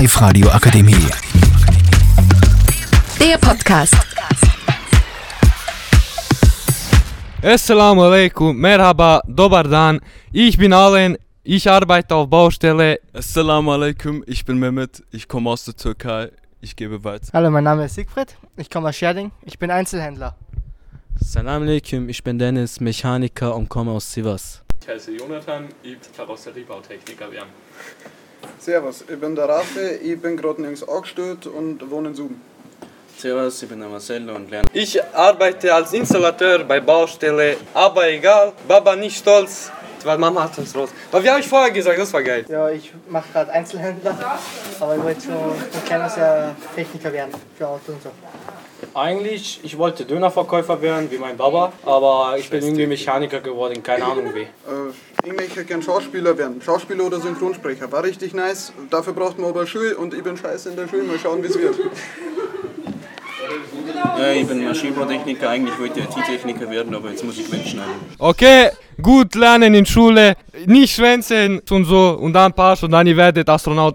Live-Radio Akademie. Der Podcast. Assalamu alaikum, merhaba, dobar dan. Ich bin Alen, ich arbeite auf Baustelle. Assalamu alaikum, ich bin Mehmet, ich komme aus der Türkei, ich gebe weiter. Hallo, mein Name ist Siegfried, ich komme aus Scherding, ich bin Einzelhändler. Salam alaikum, ich bin Dennis, Mechaniker und komme aus Sivas. Ich heiße Jonathan, ich bin Karosseriebautechniker werden. Servus, ich bin der Raffe, ich bin gerade nirgends angestellt und wohne in Suben. Servus, ich bin der Marcello und lerne. Ich arbeite als Installateur bei Baustelle, aber egal, Baba nicht stolz, weil Mama hat uns raus. Aber wie habe ich vorher gesagt, das war geil. Ja, ich mache gerade Einzelhändler, aber ich wollte schon von kleines Jahr Techniker werden für Autos und so. Eigentlich, ich wollte Dönerverkäufer werden, wie mein Baba, aber ich bin irgendwie Mechaniker geworden, keine Ahnung wie. Äh, ich möchte gern Schauspieler werden. Schauspieler oder Synchronsprecher. War richtig nice. Dafür braucht man aber Schule und ich bin scheiße in der Schule. Mal schauen, wie es wird. Ja, ich bin Maschinenbautechniker. Eigentlich wollte ich IT-Techniker werden, aber jetzt muss ich wegschneiden. Okay, gut lernen in Schule, nicht schwänzen und so und dann passt und dann ihr werdet Astronaut.